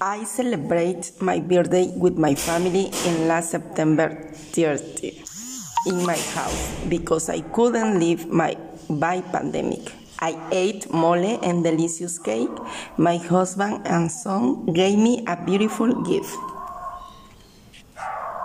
I celebrate my birthday with my family in last September 30 in my house because I couldn't leave my by pandemic. I ate mole and delicious cake. My husband and son gave me a beautiful gift.